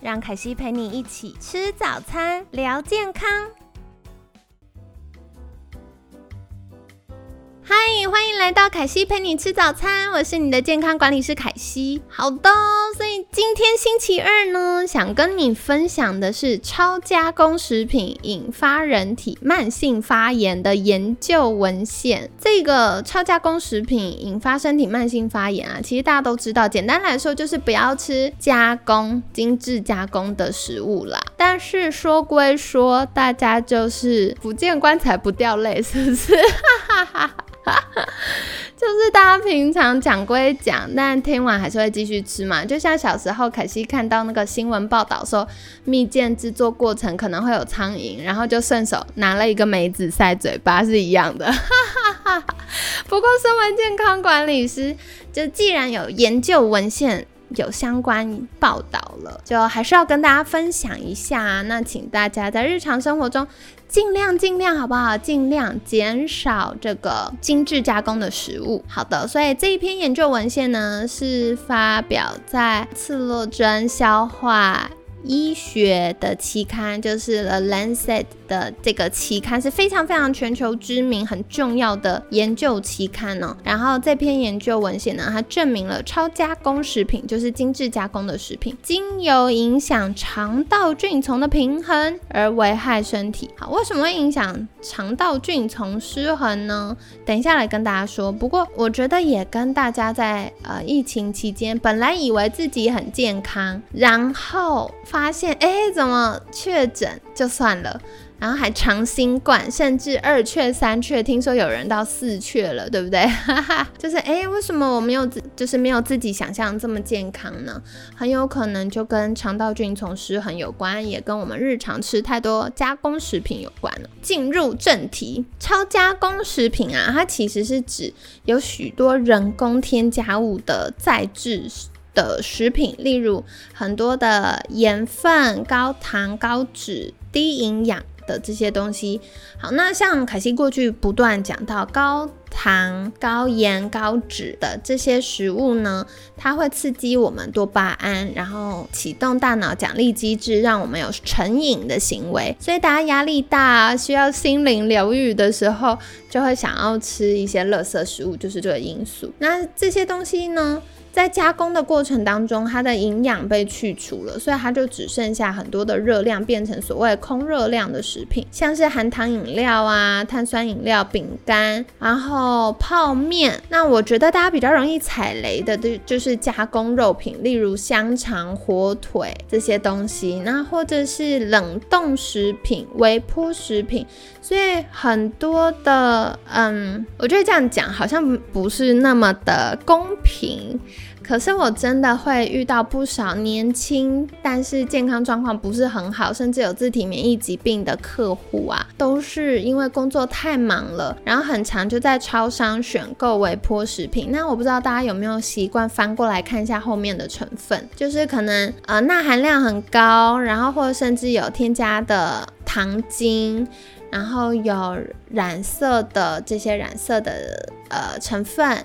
让凯西陪你一起吃早餐，聊健康。嗨，欢迎来到凯西陪你吃早餐，我是你的健康管理师凯西。好的，所以今天星期二呢，想跟你分享的是超加工食品引发人体慢性发炎的研究文献。这个超加工食品引发身体慢性发炎啊，其实大家都知道，简单来说就是不要吃加工、精致加工的食物啦。但是说归说，大家就是不见棺材不掉泪，是不是？哈哈哈哈。就是大家平常讲归讲，但听完还是会继续吃嘛。就像小时候凯西看到那个新闻报道说，蜜饯制作过程可能会有苍蝇，然后就顺手拿了一个梅子塞嘴巴是一样的。不过身为健康管理师，就既然有研究文献。有相关报道了，就还是要跟大家分享一下。那请大家在日常生活中尽量尽量好不好？尽量减少这个精致加工的食物。好的，所以这一篇研究文献呢是发表在《次洛针消化》。医学的期刊就是《The Lancet》的这个期刊是非常非常全球知名、很重要的研究期刊哦。然后这篇研究文献呢，它证明了超加工食品就是精致加工的食品，经由影响肠道菌丛的平衡而危害身体。好，为什么会影响肠道菌丛失衡呢？等一下来跟大家说。不过我觉得也跟大家在呃疫情期间，本来以为自己很健康，然后。发现哎，怎么确诊就算了，然后还长新冠，甚至二确三确，听说有人到四确了，对不对？哈哈就是哎，为什么我没有自，就是没有自己想象这么健康呢？很有可能就跟肠道菌丛失衡有关，也跟我们日常吃太多加工食品有关了。进入正题，超加工食品啊，它其实是指有许多人工添加物的再制。的食品，例如很多的盐分、高糖、高脂、低营养的这些东西。好，那像凯西过去不断讲到高糖、高盐、高脂的这些食物呢，它会刺激我们多巴胺，然后启动大脑奖励机制，让我们有成瘾的行为。所以大家压力大、需要心灵疗愈的时候，就会想要吃一些垃圾食物，就是这个因素。那这些东西呢？在加工的过程当中，它的营养被去除了，所以它就只剩下很多的热量，变成所谓空热量的食品，像是含糖饮料啊、碳酸饮料、饼干，然后泡面。那我觉得大家比较容易踩雷的，就就是加工肉品，例如香肠、火腿这些东西，那或者是冷冻食品、微波食品。所以很多的，嗯，我觉得这样讲好像不是那么的公平。可是我真的会遇到不少年轻，但是健康状况不是很好，甚至有自体免疫疾病的客户啊，都是因为工作太忙了，然后很长就在超商选购微波食品。那我不知道大家有没有习惯翻过来看一下后面的成分，就是可能呃钠含量很高，然后或者甚至有添加的糖精，然后有染色的这些染色的呃成分，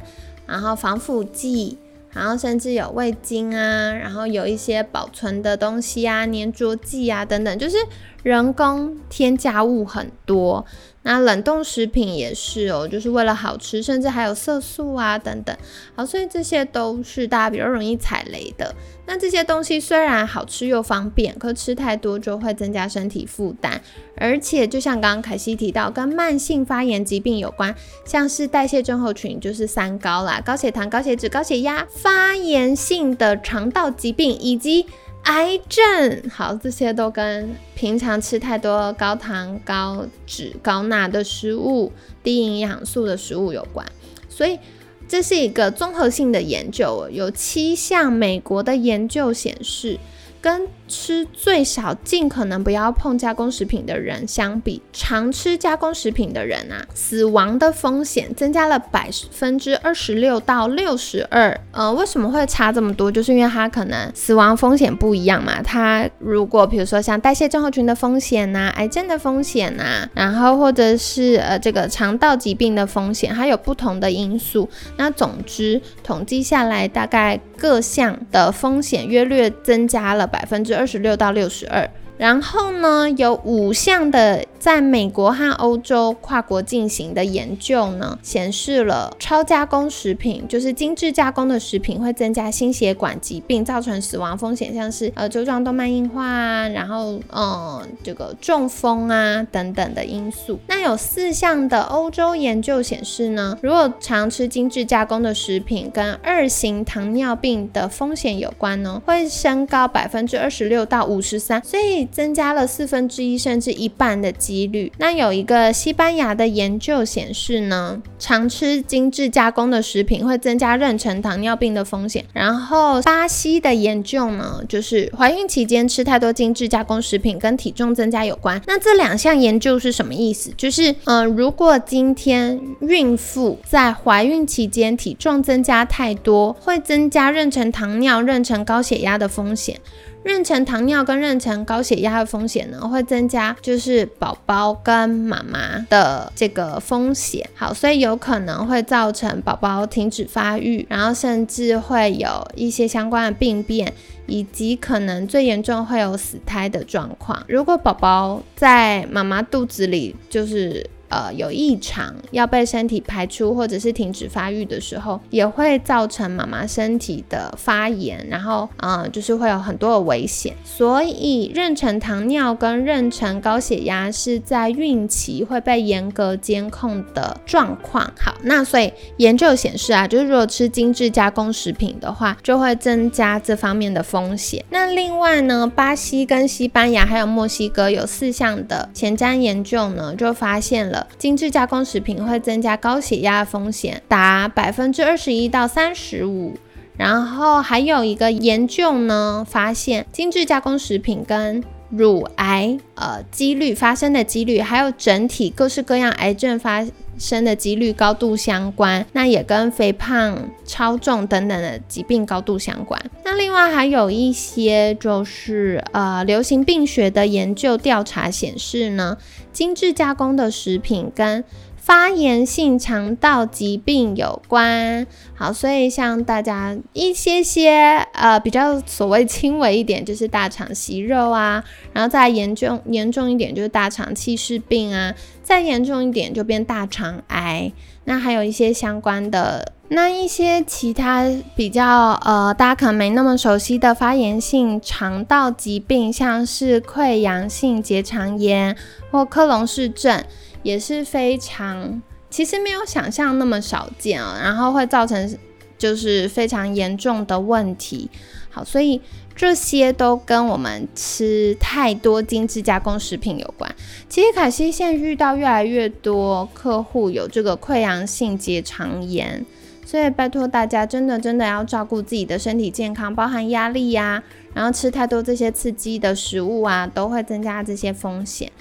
然后防腐剂。然后甚至有味精啊，然后有一些保存的东西啊，粘着剂啊等等，就是人工添加物很多。那冷冻食品也是哦，就是为了好吃，甚至还有色素啊等等。好，所以这些都是大家比较容易踩雷的。那这些东西虽然好吃又方便，可吃太多就会增加身体负担，而且就像刚刚凯西提到，跟慢性发炎疾病有关，像是代谢症候群，就是三高啦，高血糖、高血脂、高血压，发炎性的肠道疾病以及。癌症，好，这些都跟平常吃太多高糖、高脂、高钠的食物、低营养素的食物有关。所以这是一个综合性的研究，有七项美国的研究显示，跟吃最少尽可能不要碰加工食品的人相比，常吃加工食品的人啊，死亡的风险增加了百分之二十六到六十二。呃，为什么会差这么多？就是因为它可能死亡风险不一样嘛。它如果比如说像代谢症候群的风险呐、癌症的风险呐，然后或者是呃这个肠道疾病的风险，它有不同的因素。那总之统计下来，大概各项的风险约略增加了百分之二十六到六十二。然后呢，有五项的在美国和欧洲跨国进行的研究呢，显示了超加工食品，就是精致加工的食品，会增加心血管疾病，造成死亡风险，像是呃周状动脉硬化啊，然后嗯这个中风啊等等的因素。那有四项的欧洲研究显示呢，如果常吃精致加工的食品，跟二型糖尿病的风险有关呢，会升高百分之二十六到五十三，所以增加了四分之一甚至一半的几率。那有一个西班牙的研究显示呢，常吃精致加工的食品会增加妊娠糖尿病的风险。然后巴西的研究呢，就是怀孕期间吃太多精致加工食品跟体重增加有关。那这两项研究是什么意思？就是嗯，如果今天孕妇在怀孕期间体重增加太多，会增加妊娠糖尿、妊娠高血压的风险。妊娠糖尿跟妊娠高血压的风险呢，会增加，就是宝宝跟妈妈的这个风险。好，所以有可能会造成宝宝停止发育，然后甚至会有一些相关的病变，以及可能最严重会有死胎的状况。如果宝宝在妈妈肚子里，就是。呃，有异常要被身体排出，或者是停止发育的时候，也会造成妈妈身体的发炎，然后，嗯，就是会有很多的危险。所以，妊娠糖尿跟妊娠高血压是在孕期会被严格监控的状况。好，那所以研究显示啊，就是如果吃精致加工食品的话，就会增加这方面的风险。那另外呢，巴西跟西班牙还有墨西哥有四项的前瞻研究呢，就发现了。精致加工食品会增加高血压风险达百分之二十一到三十五，然后还有一个研究呢，发现精致加工食品跟乳癌呃几率发生的几率，还有整体各式各样癌症发生的几率高度相关，那也跟肥胖、超重等等的疾病高度相关。那另外还有一些就是呃流行病学的研究调查显示呢，精致加工的食品跟发炎性肠道疾病有关，好，所以像大家一些些呃比较所谓轻微一点，就是大肠息肉啊，然后再严重严重一点就是大肠憩室病啊，再严重一点就变大肠癌。那还有一些相关的，那一些其他比较呃大家可能没那么熟悉的发炎性肠道疾病，像是溃疡性结肠炎或克隆氏症。也是非常，其实没有想象那么少见啊，然后会造成就是非常严重的问题。好，所以这些都跟我们吃太多精致加工食品有关。其实凯西现在遇到越来越多客户有这个溃疡性结肠炎，所以拜托大家真的真的要照顾自己的身体健康，包含压力呀，然后吃太多这些刺激的食物啊，都会增加这些风险。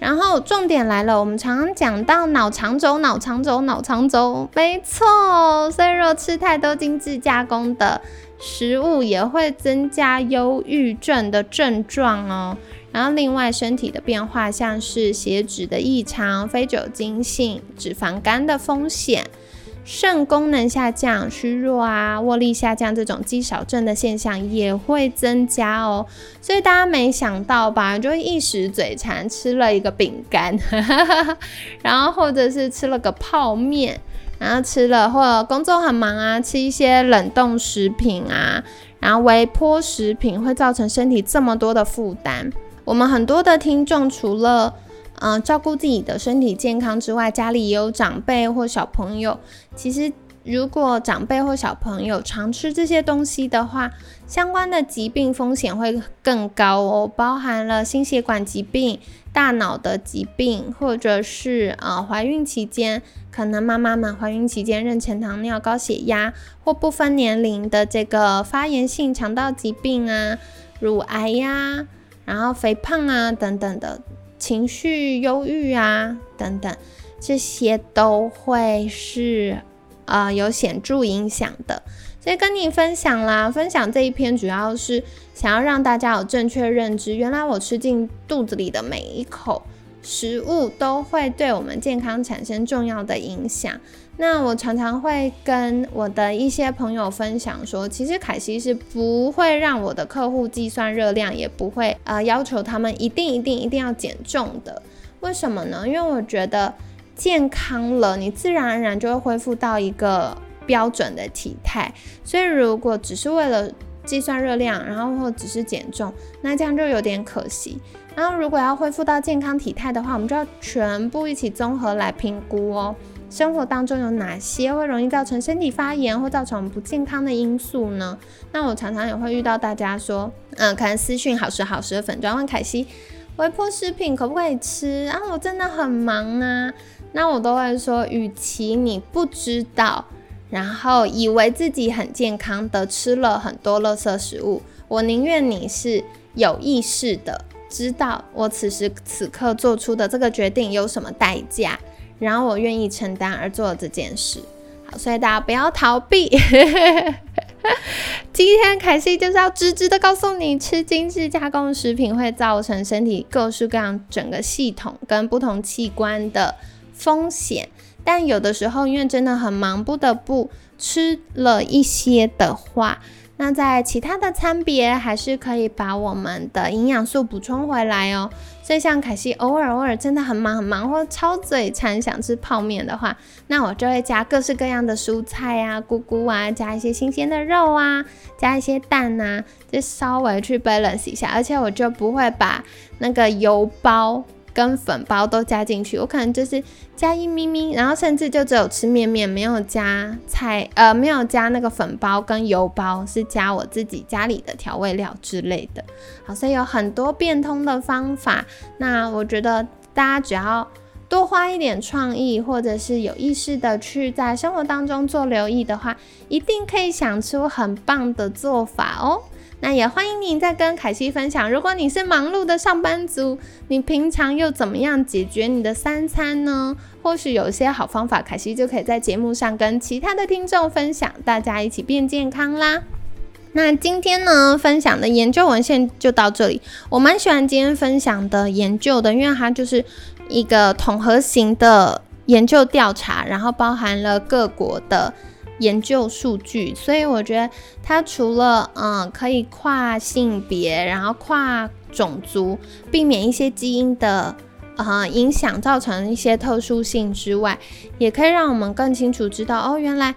然后重点来了，我们常常讲到脑肠轴、脑肠轴、脑肠轴，没错。所以若吃太多精致加工的食物，也会增加忧郁症的症状哦。然后另外身体的变化，像是血脂的异常、非酒精性脂肪肝的风险。肾功能下降、虚弱啊、握力下降这种肌少症的现象也会增加哦，所以大家没想到吧？就一时嘴馋吃了一个饼干，然后或者是吃了个泡面，然后吃了或者工作很忙啊，吃一些冷冻食品啊，然后微波食品会造成身体这么多的负担。我们很多的听众除了嗯，照顾自己的身体健康之外，家里也有长辈或小朋友。其实，如果长辈或小朋友常吃这些东西的话，相关的疾病风险会更高哦，包含了心血管疾病、大脑的疾病，或者是呃怀孕期间，可能妈妈们怀孕期间妊娠糖尿、高血压，或不分年龄的这个发炎性肠道疾病啊。乳癌呀，然后肥胖啊等等的，情绪忧郁啊等等，这些都会是呃有显著影响的。所以跟你分享啦，分享这一篇主要是想要让大家有正确认知，原来我吃进肚子里的每一口食物都会对我们健康产生重要的影响。那我常常会跟我的一些朋友分享说，其实凯西是不会让我的客户计算热量，也不会呃要求他们一定一定一定要减重的。为什么呢？因为我觉得健康了，你自然而然就会恢复到一个。标准的体态，所以如果只是为了计算热量，然后或只是减重，那这样就有点可惜。然后如果要恢复到健康体态的话，我们就要全部一起综合来评估哦。生活当中有哪些会容易造成身体发炎或造成不健康的因素呢？那我常常也会遇到大家说，嗯，可能私讯好时好时的粉砖问凯西，微波食品可不可以吃？然后我真的很忙啊，那我都会说，与其你不知道。然后以为自己很健康的吃了很多垃圾食物，我宁愿你是有意识的知道我此时此刻做出的这个决定有什么代价，然后我愿意承担而做这件事。好，所以大家不要逃避。今天凯西就是要直直的告诉你，吃精致加工食品会造成身体各式各样整个系统跟不同器官的风险。但有的时候，因为真的很忙，不得不吃了一些的话，那在其他的餐别还是可以把我们的营养素补充回来哦。所以像凯西偶尔偶尔真的很忙很忙，或超嘴馋想吃泡面的话，那我就会加各式各样的蔬菜啊、菇菇啊，加一些新鲜的肉啊，加一些蛋啊，就稍微去 balance 一下，而且我就不会把那个油包。跟粉包都加进去，我可能就是加一咪咪，然后甚至就只有吃面面，没有加菜，呃，没有加那个粉包跟油包，是加我自己家里的调味料之类的。好，所以有很多变通的方法。那我觉得大家只要多花一点创意，或者是有意识的去在生活当中做留意的话，一定可以想出很棒的做法哦。那也欢迎你再跟凯西分享，如果你是忙碌的上班族，你平常又怎么样解决你的三餐呢？或许有一些好方法，凯西就可以在节目上跟其他的听众分享，大家一起变健康啦。那今天呢，分享的研究文献就到这里。我蛮喜欢今天分享的研究的，因为它就是一个统合型的研究调查，然后包含了各国的。研究数据，所以我觉得它除了嗯可以跨性别，然后跨种族，避免一些基因的呃影响造成一些特殊性之外，也可以让我们更清楚知道哦，原来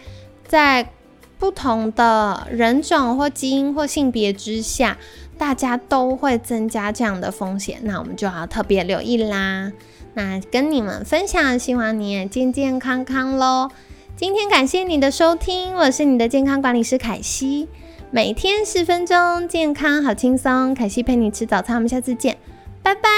在不同的人种或基因或性别之下，大家都会增加这样的风险，那我们就要特别留意啦。那跟你们分享，希望你也健健康康喽。今天感谢你的收听，我是你的健康管理师凯西，每天十分钟，健康好轻松，凯西陪你吃早餐，我们下次见，拜拜。